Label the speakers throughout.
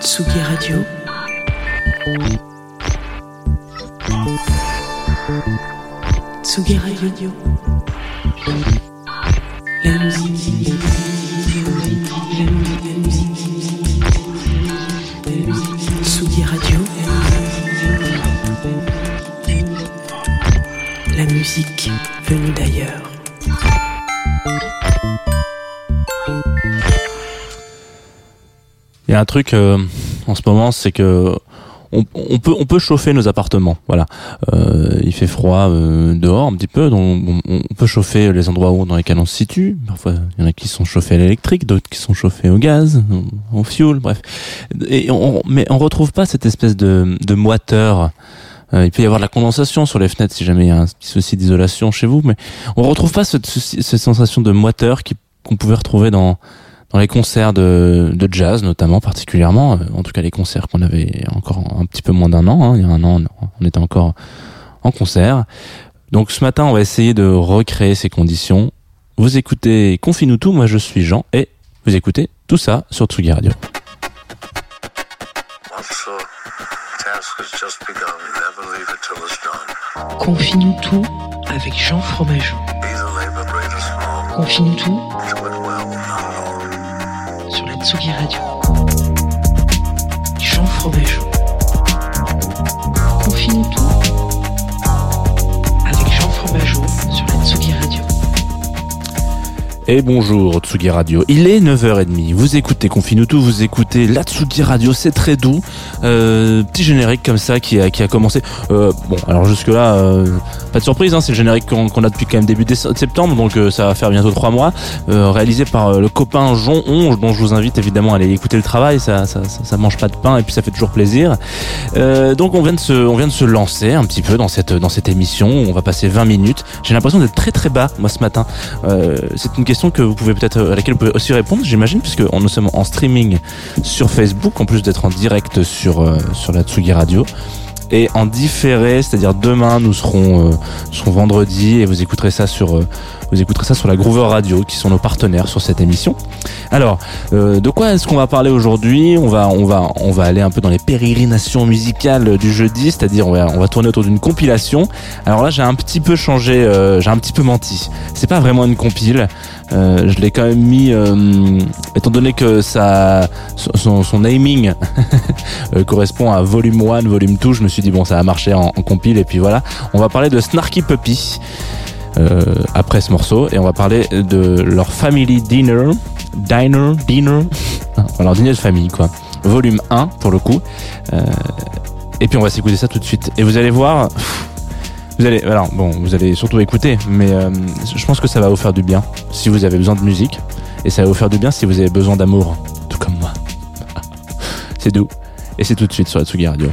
Speaker 1: Tsugi Radio. Tsugi Radio. La musique. Radio. La musique venue d'ailleurs.
Speaker 2: Y a un truc euh, en ce moment, c'est que on, peut on peut chauffer nos appartements. Voilà, Euh, il fait froid euh, dehors un petit peu, donc on, peut chauffer les endroits où dans lesquels on se situe. Parfois, il y en a qui sont chauffés à l'électrique, d'autres qui sont chauffés au gaz, au fioul, bref. Et on, mais on retrouve pas cette espèce de, moiteur. Il peut y avoir de la condensation sur les fenêtres si jamais il y a un petit souci d'isolation chez vous, mais on retrouve pas cette, sensation de moiteur qu'on pouvait retrouver dans dans les concerts de, de jazz notamment particulièrement, euh, en tout cas les concerts qu'on avait encore un petit peu moins d'un an, hein, il y a un an on était encore en concert. Donc ce matin on va essayer de recréer ces conditions. Vous écoutez Confine-nous tout, moi je suis Jean et vous écoutez tout ça sur Tsugi Radio.
Speaker 1: Confine-nous tout avec Jean Fromageau. Confine-nous tout sur la Tsugi Radio. Jean Fromageau.
Speaker 2: Et bonjour Tsugi Radio, il est 9h30, vous écoutez Confine tout, vous écoutez la Tsugi Radio, c'est très doux, euh, petit générique comme ça qui a, qui a commencé, euh, bon alors jusque là, pas de surprise, hein, c'est le générique qu'on qu'on a depuis quand même début septembre, donc euh, ça va faire bientôt trois mois, euh, réalisé par euh, le copain Jean Onge, dont je vous invite évidemment à aller écouter le travail, ça, ça, ça, ça mange pas de pain et puis ça fait toujours plaisir. Euh, donc on vient de se, on vient de se lancer un petit peu dans cette, dans cette émission, on va passer 20 minutes, j'ai l'impression d'être très très bas moi ce matin, euh, c'est une question que vous pouvez peut-être à laquelle vous pouvez aussi répondre, j'imagine, puisque nous sommes en streaming sur Facebook, en plus d'être en direct sur euh, sur la Tsugi Radio. Et en différé, c'est-à-dire demain, nous serons, euh, serons vendredi et vous écouterez ça sur, euh, vous écouterez ça sur la Groover Radio, qui sont nos partenaires sur cette émission. Alors, euh, de quoi est-ce qu'on va parler aujourd'hui? On va, on va, on va aller un peu dans les pérégrinations musicales du jeudi, c'est-à-dire on va, tourner autour d'une compilation. Alors là, j'ai un petit peu changé, euh, j'ai un petit peu menti. C'est pas vraiment une compile. Euh, je l'ai quand même mis, euh, étant donné que ça, son, son naming euh, correspond à volume 1, volume 2, je me suis dit bon ça va marcher en, en compile et puis voilà. On va parler de Snarky Puppy après ce morceau et on va parler de leur Family Dinner, Diner, Dinner, enfin, leur dîner de famille quoi. Volume 1 pour le coup. Euh, et puis on va s'écouter ça tout de suite. Et vous allez voir, vous allez, alors bon, vous allez surtout écouter, mais euh, je pense que ça va vous faire du bien si vous avez besoin de musique, et ça va vous faire du bien si vous avez besoin d'amour, tout comme moi. c'est doux, et c'est tout de suite sur la Tsugi Radio.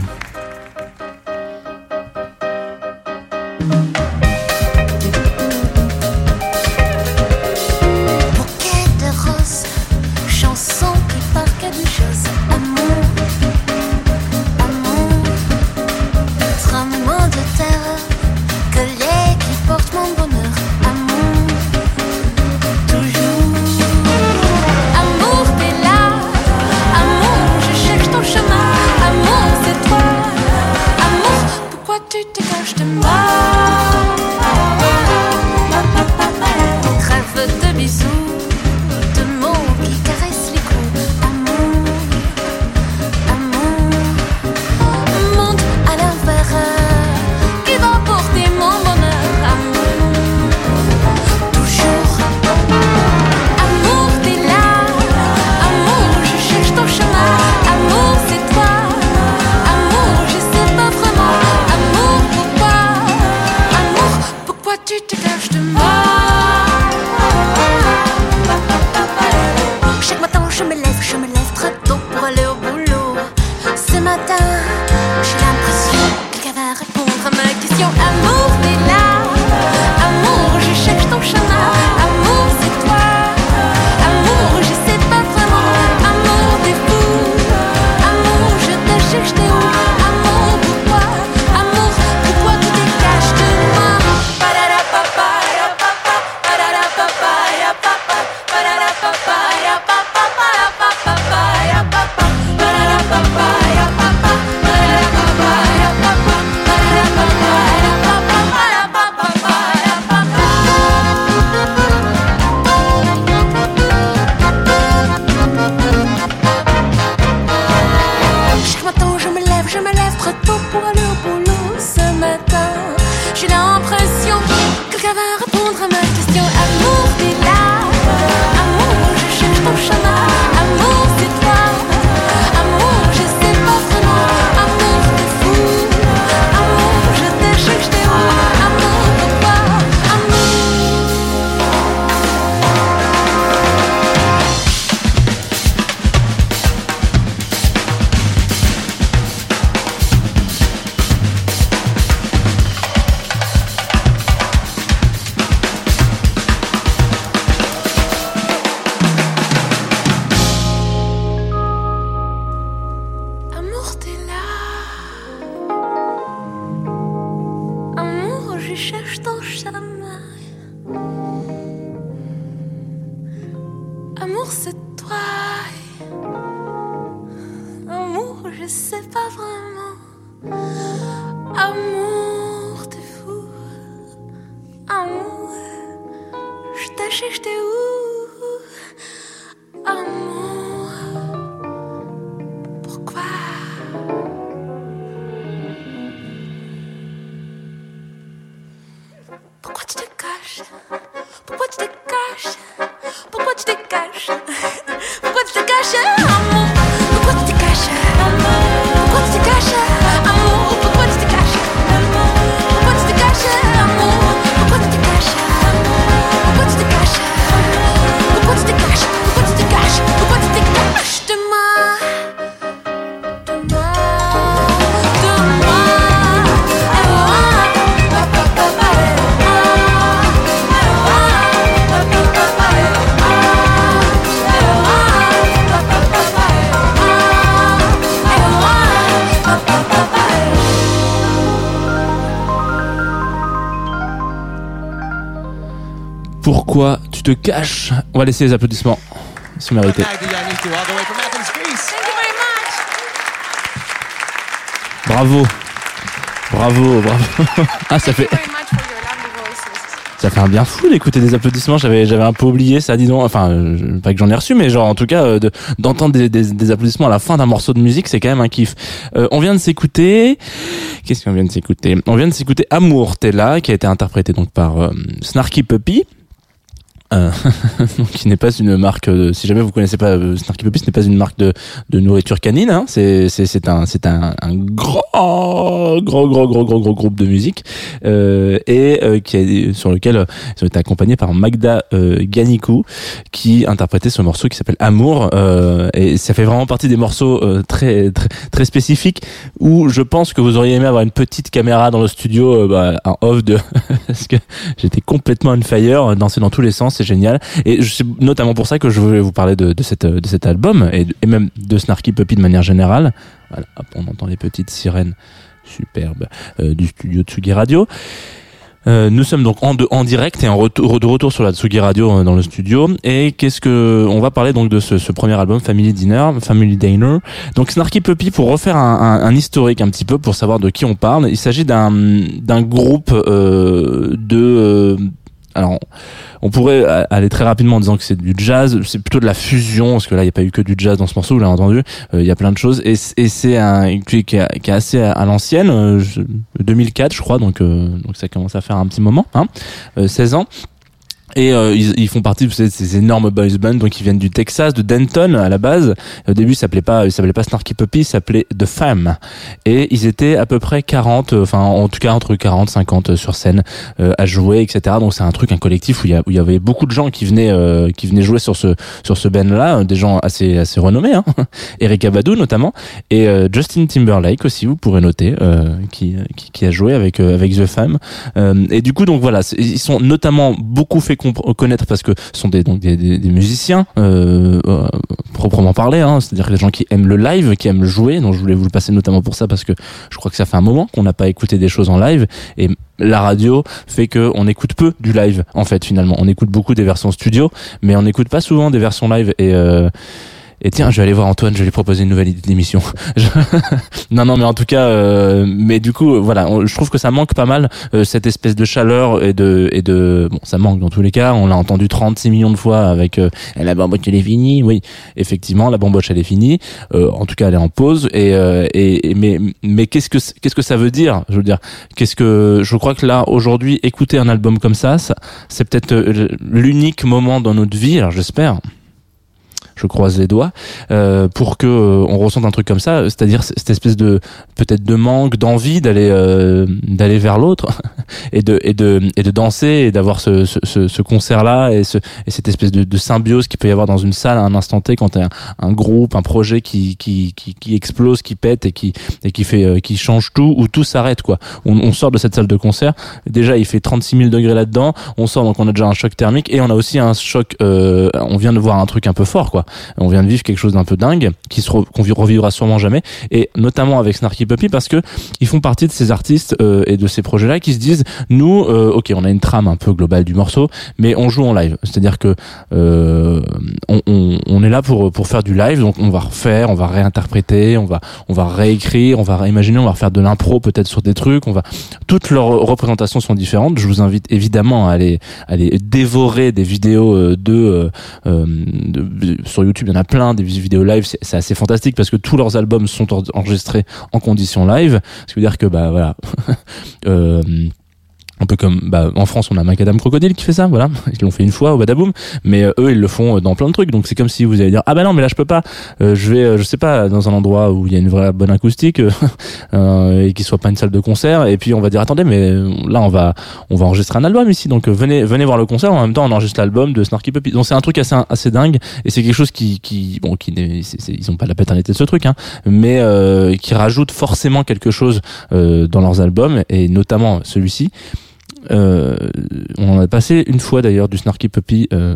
Speaker 3: また quelqu'un va répondre à ma question. Ah Amour, je sais pas vraiment. Amour, t'es fou. Amour, je t'ai cherché où? Pourquoi tu te caches
Speaker 2: On va laisser les applaudissements. C'est mérité.
Speaker 4: Magda Yanniku, all the way from Athens, Greece.
Speaker 2: Bravo. Bravo, bravo. ah, ça fait, ça fait un bien fou d'écouter des applaudissements. J'avais, j'avais un peu oublié ça, dis donc. Enfin, euh, pas que j'en ai reçu, mais genre, en tout cas, euh, de, d'entendre des, des, des applaudissements à la fin d'un morceau de musique, c'est quand même un kiff. Euh, on vient de s'écouter. Qu'est-ce qu'on vient de s'écouter? On vient de s'écouter Amour, t'es là, qui a été interprété donc par euh, Snarky Puppy. Euh, qui n'est pas une marque. de- si jamais vous connaissez pas euh, Snarky Puppy, ce n'est pas une marque de, de nourriture canine. Hein. C'est c'est un c'est un, un grand grand gros gros gros gros groupe de musique euh, et euh, qui a, sur lequel euh, ils ont été accompagnés par Magda Ganikou qui interprétait ce morceau qui s'appelle Amour et ça fait vraiment partie des morceaux très très très spécifiques où je pense que vous auriez aimé avoir une petite caméra dans le studio bah, un off de parce que j'étais complètement on fire danser dans tous les sens c'est génial et c'est notamment pour ça que je voulais vous parler de, cette de cet album et, même de Snarky Puppy de manière générale voilà hop, on entend les petites sirènes superbes euh, du studio Tsugi Radio euh, nous sommes donc en, en direct et en retour, de retour sur la Tsugi Radio euh, dans le studio. Et qu'est-ce que on va parler donc de ce, premier album Family Dinner, Family Diner. Donc Snarky Puppy pour refaire un, historique un petit peu pour savoir de qui on parle. Il s'agit d'un d'un groupe de alors, on pourrait aller très rapidement en disant que c'est du jazz, c'est plutôt de la fusion, parce que là, il n'y a pas eu que du jazz dans ce morceau, vous l'avez entendu, Euh, il y a plein de choses, et, c'est un qui, qui est assez à, l'ancienne, euh, je- 2004 je crois, donc euh, donc ça commence à faire un petit moment, hein, euh, 16 ans. Et euh, ils, ils font partie de ces, énormes boys bands, donc ils viennent du Texas, de Denton à la base. Au début, ça s'appelait pas, s'appelait pas Snarky Puppy, il s'appelait The Fam. Et ils étaient à peu près 40, euh, enfin en tout cas entre 40, 50 sur scène euh, à jouer, etc. Donc c'est un truc, un collectif où il y, y avait beaucoup de gens qui venaient, euh, qui venaient jouer sur ce sur ce band là, des gens assez assez renommés, hein. Erika Badu notamment, et euh, Justin Timberlake aussi, vous pourrez noter, euh, qui, qui qui a joué avec euh, avec The. Euh, et du coup, donc voilà, ils sont notamment beaucoup fait connaître parce que ce sont des donc des, musiciens euh, euh, proprement parlé, hein, c'est-à-dire des gens qui aiment le live, qui aiment jouer. Donc je voulais vous le passer notamment pour ça parce que je crois que ça fait un moment qu'on n'a pas écouté des choses en live et la radio fait que on écoute peu du live en fait finalement. On écoute beaucoup des versions studio, mais on n'écoute pas souvent des versions live et euh, et tiens, je vais aller voir Antoine, je vais lui proposer une nouvelle. Je- non, non, mais en tout cas, euh, mais du coup, euh, voilà, je trouve que ça manque pas mal euh, cette espèce de chaleur et de et de bon, ça manque dans tous les cas. On l'a entendu 36 millions de fois avec euh, la bamboche elle est finie. Oui, effectivement, la bamboche elle est finie. Euh, en tout cas, elle est en pause. Et, euh, et, et- mais mais qu'est-ce que qu'est-ce que ça veut dire? Je veux dire, qu'est-ce que je crois que là aujourd'hui, écouter un album comme ça, ça c'est peut-être l'unique moment dans notre vie. Alors j'espère je croise les doigts euh, pour que euh, on ressente un truc comme ça c'est-à-dire cette espèce de peut-être de manque d'envie d'aller euh, d'aller vers l'autre et de et de et de danser et d'avoir ce, ce, ce, ce concert là et ce et cette espèce de, de symbiose qu'il peut y avoir dans une salle à un instant T quand t'as un, un groupe un projet qui, qui qui qui explose qui pète et qui et qui fait euh, qui change tout ou tout s'arrête quoi. On, on sort de cette salle de concert déjà il fait 36 000 degrés là-dedans on sort donc on a déjà un choc thermique et on a aussi un choc euh, on vient de voir un truc un peu fort quoi On vient de vivre quelque chose d'un peu dingue, qui se re- qu'on vi- revivra sûrement jamais, et notamment avec Snarky Puppy parce que ils font partie de ces artistes euh, et de ces projets-là qui se disent, nous, euh, ok, on a une trame un peu globale du morceau, mais on joue en live. C'est-à-dire que euh, on, on, on est là pour pour faire du live, donc on va refaire, on va réinterpréter, on va on va réécrire, on va réimaginer, on va refaire de l'impro peut-être sur des trucs, on va toutes leurs représentations sont différentes. Je vous invite évidemment à aller aller dévorer des vidéos euh, de, euh, euh, de- sur YouTube. Il y en a plein des vidéos live, c'est assez fantastique parce que tous leurs albums sont en- enregistrés en condition live. Ce qui veut dire que bah voilà. euh, un peu comme bah, en France on a Macadam Crocodile qui fait ça voilà. Ils l'ont fait une fois au Badaboom. Mais euh, eux ils le font euh, dans plein de trucs. Donc c'est comme si vous allez dire ah bah non mais là je peux pas. Euh, je vais je sais pas dans un endroit où il y a une vraie bonne acoustique et qui soit pas une salle de concert. Et puis on va dire attendez mais là on va on va enregistrer un album ici. Donc venez venez voir le concert. En même temps on enregistre l'album de Snarky Puppy. Donc c'est un truc assez assez dingue. Et c'est quelque chose qui qui bon qui ils ont pas la paternité de ce truc hein. Mais qui rajoute forcément quelque chose dans leurs albums et notamment celui-ci euh, on en a passé une fois d'ailleurs du Snarky Puppy. Euh,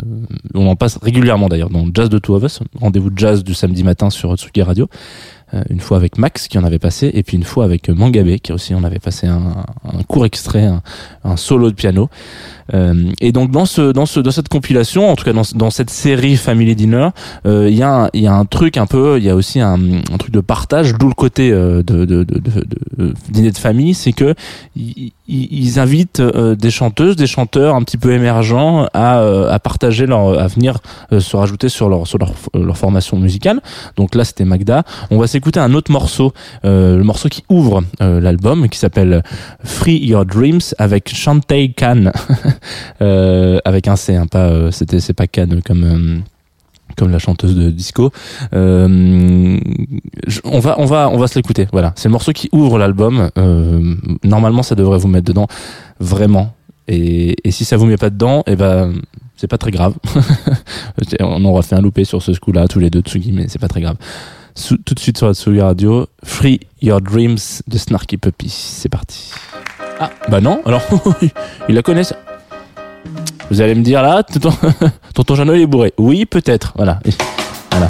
Speaker 2: on en passe régulièrement d'ailleurs dans Jazz de Two of Us, rendez-vous de jazz du samedi matin sur Tsugi Radio. Euh, une fois avec Max qui en avait passé et puis une fois avec Mangabe qui aussi en avait passé un, un court extrait, un solo de piano. Euh, et donc dans ce dans ce dans cette compilation, en tout cas dans, dans cette série Family Dinner, euh, il y a un, il y a un truc un peu, il y a aussi un, truc de partage, d'où le côté euh, de, de, de, de- dîner de famille, c'est que ils, invitent des chanteuses, des chanteurs un petit peu émergents à, à partager leur à venir se rajouter sur leur sur leur, formation musicale. Donc là c'était Magda. On va s'écouter un autre morceau, le morceau qui ouvre l'album, qui s'appelle Free Your Dreams avec Shantae Khan, avec un C, hein, pas euh, c'était c'est pas Khan comme euh, comme la chanteuse de disco. Euh, on va on va on va se l'écouter. Voilà, c'est le morceau qui ouvre l'album. Euh, normalement, ça devrait vous mettre dedans, vraiment. Et, et si ça vous met pas dedans, et ben c'est pas très grave. on aura fait un loupé sur ce coup-là tous les deux Tsugi, mais c'est pas très grave. Tout de suite sur la Tsugi Radio, Free Your Dreams de Snarky Puppy. C'est parti. Ah bah non, alors il la connaît. Vous allez me dire là, tonton, tonton Jeannot il est bourré. Oui, peut-être. Voilà. Voilà.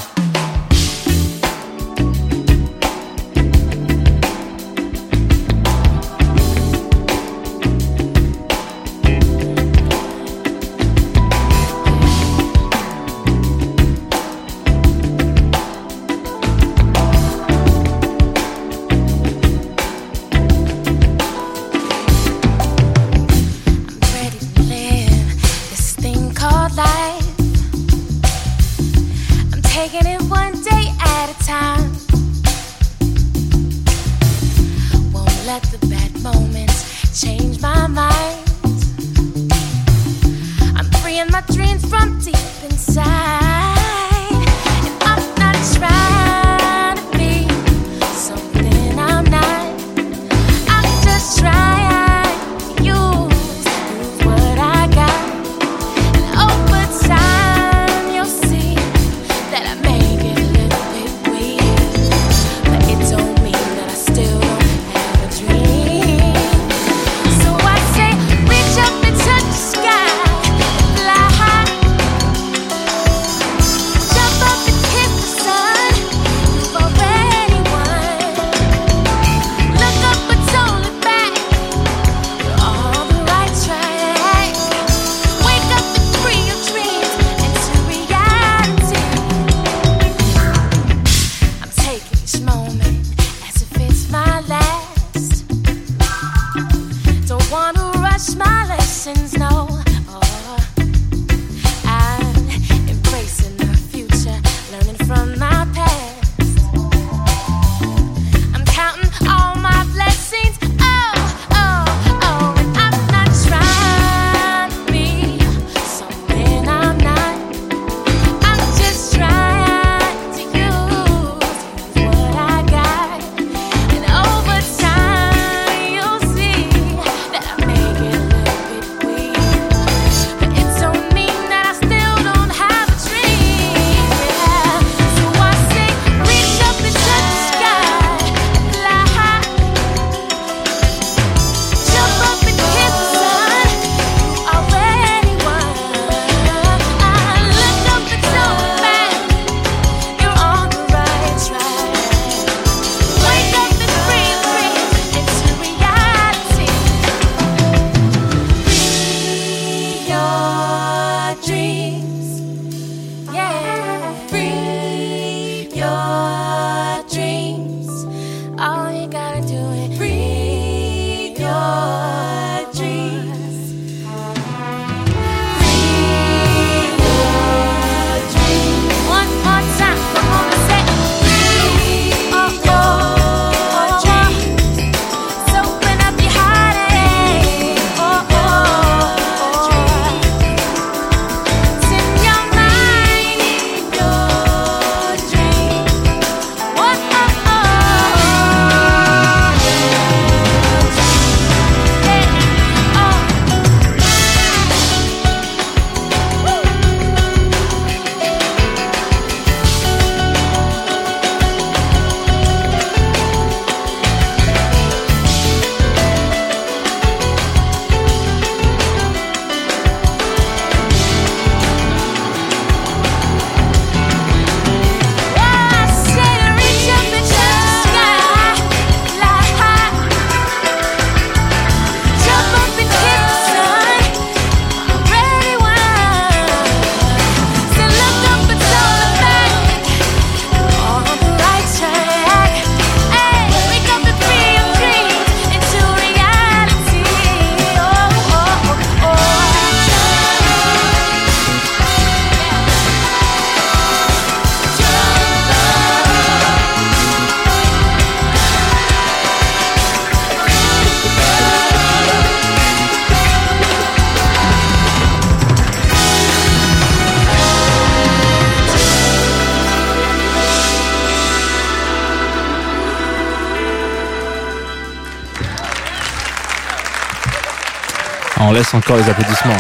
Speaker 2: Encore les applaudissements.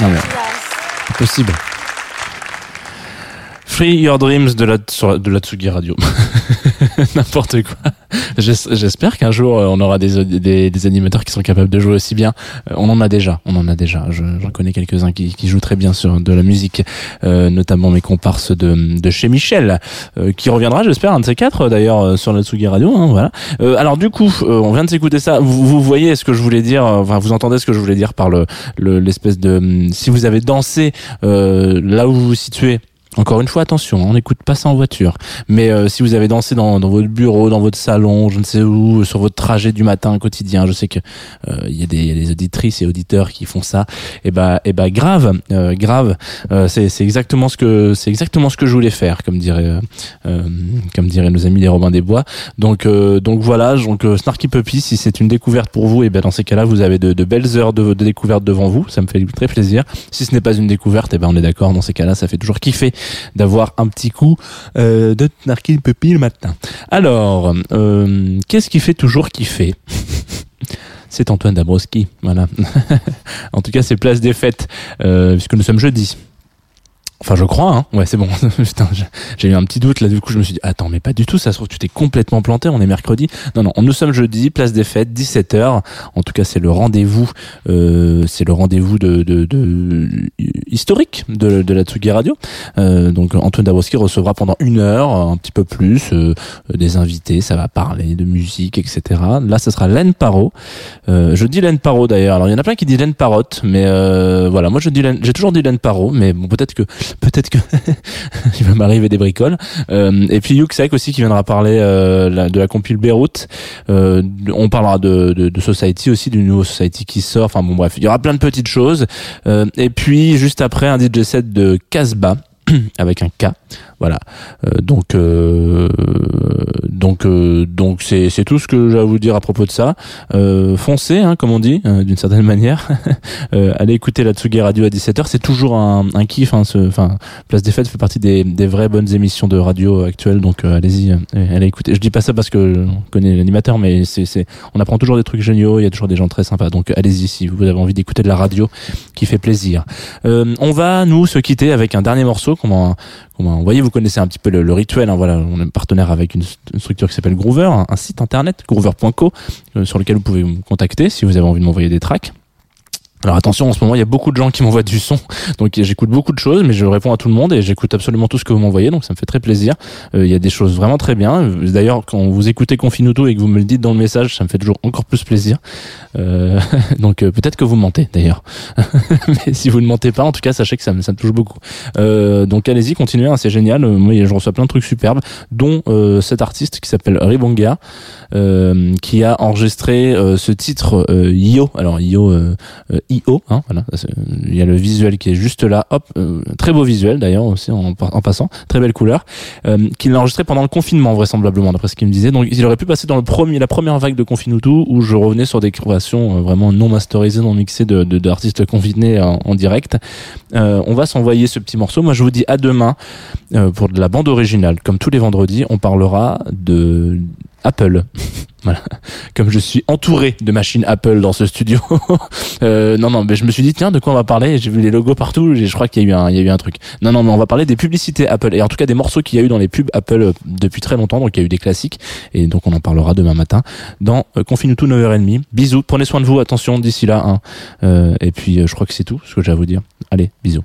Speaker 2: Non mais, possible. Free Your Dreams de la, sur, de la Tsugi Radio. N'importe quoi. J'es- J'espère qu'un jour euh, on aura des, animateurs qui sont capables de jouer aussi bien. Euh, on en a déjà, on en a déjà. Je- J'en connais quelques-uns qui, jouent très bien sur de la musique, euh, notamment mes comparses de, chez Michel, euh, qui reviendra, j'espère, un de ces quatre euh, d'ailleurs sur la Tsugi Radio. Hein, voilà. Euh, alors du coup, on vient de s'écouter ça. Vous, voyez ce que je voulais dire, enfin vous entendez ce que je voulais dire par le le- l'espèce de hum, si vous avez dansé là où vous vous situez. Encore une fois, attention, on n'écoute pas ça en voiture. Mais euh, si vous avez dansé dans, dans votre bureau, dans votre salon, je ne sais où, sur votre trajet du matin quotidien, je sais que euh, il y, des- il y a des auditrices et auditeurs qui font ça. Et bah, et bah grave, euh, grave. Euh, c'est exactement ce que c'est exactement ce que je voulais faire, comme dirait euh, euh, comme diraient nos amis les Robins des Bois. Donc euh, donc voilà, donc euh, Snarky Puppy, si c'est une découverte pour vous, et ben dans ces cas-là, vous avez de, de belles heures de, de découverte devant vous. Ça me fait très plaisir. Si ce n'est pas une découverte, et ben on est d'accord. Dans ces cas-là, ça fait toujours kiffer d'avoir un petit coup euh, de Snarky Puppy le matin. Alors, euh, qu'est-ce qui fait toujours kiffer? C'est Antoine Dabrowski, voilà. en tout cas, c'est place des fêtes, euh, puisque nous sommes jeudi. Enfin, je crois, hein. Ouais, c'est bon. Putain, j'ai- eu un petit doute là. Du coup, je me suis dit, attends, mais pas du tout. Ça se trouve, tu t'es complètement planté. On est mercredi. Non, non. Nous sommes jeudi, place des fêtes, 17 h En tout cas, c'est le rendez-vous. Euh, c'est le rendez-vous de, de, de- historique de, de la Tsugi Radio. Euh, donc, Antoine Dabrowski recevra pendant une heure, un petit peu plus, euh, des invités. Ça va parler de musique, etc. Là, ce sera Len Paro. Euh, je dis Len Paro d'ailleurs. Alors, il y en a plein qui disent Len Parotte, mais euh, voilà. Moi, je dis j'ai toujours dit Len Paro, mais bon, peut-être que peut-être que il va m'arriver des bricoles. Euh, et puis Yuxek aussi qui viendra parler euh, de la compile Beyrouth. Euh, on parlera de, Society aussi, du nouveau Society qui sort. Enfin bon bref, il y aura plein de petites choses. Et puis juste après un DJ set de Casbah avec un K. Voilà. Euh, donc euh, donc euh, donc c'est tout ce que j'ai à vous dire à propos de ça. Foncez, hein, comme on dit, d'une certaine manière. allez écouter la Tsugi Radio à 17h. C'est toujours un, un kiff. Hein, ce, enfin, Place des Fêtes fait partie des, des vraies bonnes émissions de radio actuelles. Donc allez-y, allez écouter. Je dis pas ça parce que on connaît l'animateur, mais c'est on apprend toujours des trucs géniaux. Il y a toujours des gens très sympas. Donc allez-y si vous avez envie d'écouter de la radio qui fait plaisir. On va nous se quitter avec un dernier morceau qu'on m'a envoyé. Vous connaissez un petit peu le, rituel. Hein, voilà, on est partenaire avec une, structure qui s'appelle Groover, un, un site internet groover.co euh, sur lequel vous pouvez me contacter si vous avez envie de m'envoyer des tracks. Alors attention, en ce moment, il y a beaucoup de gens qui m'envoient du son, donc j'écoute beaucoup de choses, mais je réponds à tout le monde et j'écoute absolument tout ce que vous m'envoyez, donc ça me fait très plaisir. Euh, Il y a des choses vraiment très bien. D'ailleurs, quand vous écoutez Confinuto et que vous me le dites dans le message, ça me fait toujours encore plus plaisir. Euh, donc euh, peut-être que vous mentez d'ailleurs, mais si vous ne mentez pas, en tout cas, sachez que ça me, ça me touche beaucoup. Euh, donc allez-y, continuez, hein, c'est génial. Euh, Moi, je reçois plein de trucs superbes, dont cet artiste qui s'appelle Ribonga, qui a enregistré ce titre Io. Alors euh, IO, hein, voilà. C'est- Il y a le visuel qui est juste là. Hop, euh, très beau visuel d'ailleurs aussi en, en passant, très belle couleur. Euh, qu'il a enregistré pendant le confinement vraisemblablement, d'après ce qu'il me disait. Donc il aurait pu passer dans le premier, la première vague de Confinuto où je revenais sur des créations euh, vraiment non masterisées, non mixées de de- d'artistes confinés en, en direct. Euh, on va s'envoyer ce petit morceau. Moi, je vous dis à demain euh, pour de la bande originale. Comme tous les vendredis, on parlera de Apple. Voilà. Comme je suis entouré de machines Apple dans ce studio. euh, non, non, mais je me suis dit, tiens, de quoi on va parler? J'ai vu les logos partout, je crois qu'il y a eu un, y a eu un truc. Non, non, mais on va parler des publicités Apple, et en tout cas des morceaux qu'il y a eu dans les pubs Apple euh, depuis très longtemps, donc il y a eu des classiques, et donc on en parlera demain matin dans euh, Confinuto 9h30. Bisous, prenez soin de vous, attention d'ici là, hein. Euh, et puis euh, je crois que c'est tout ce que j'ai à vous dire. Allez, bisous.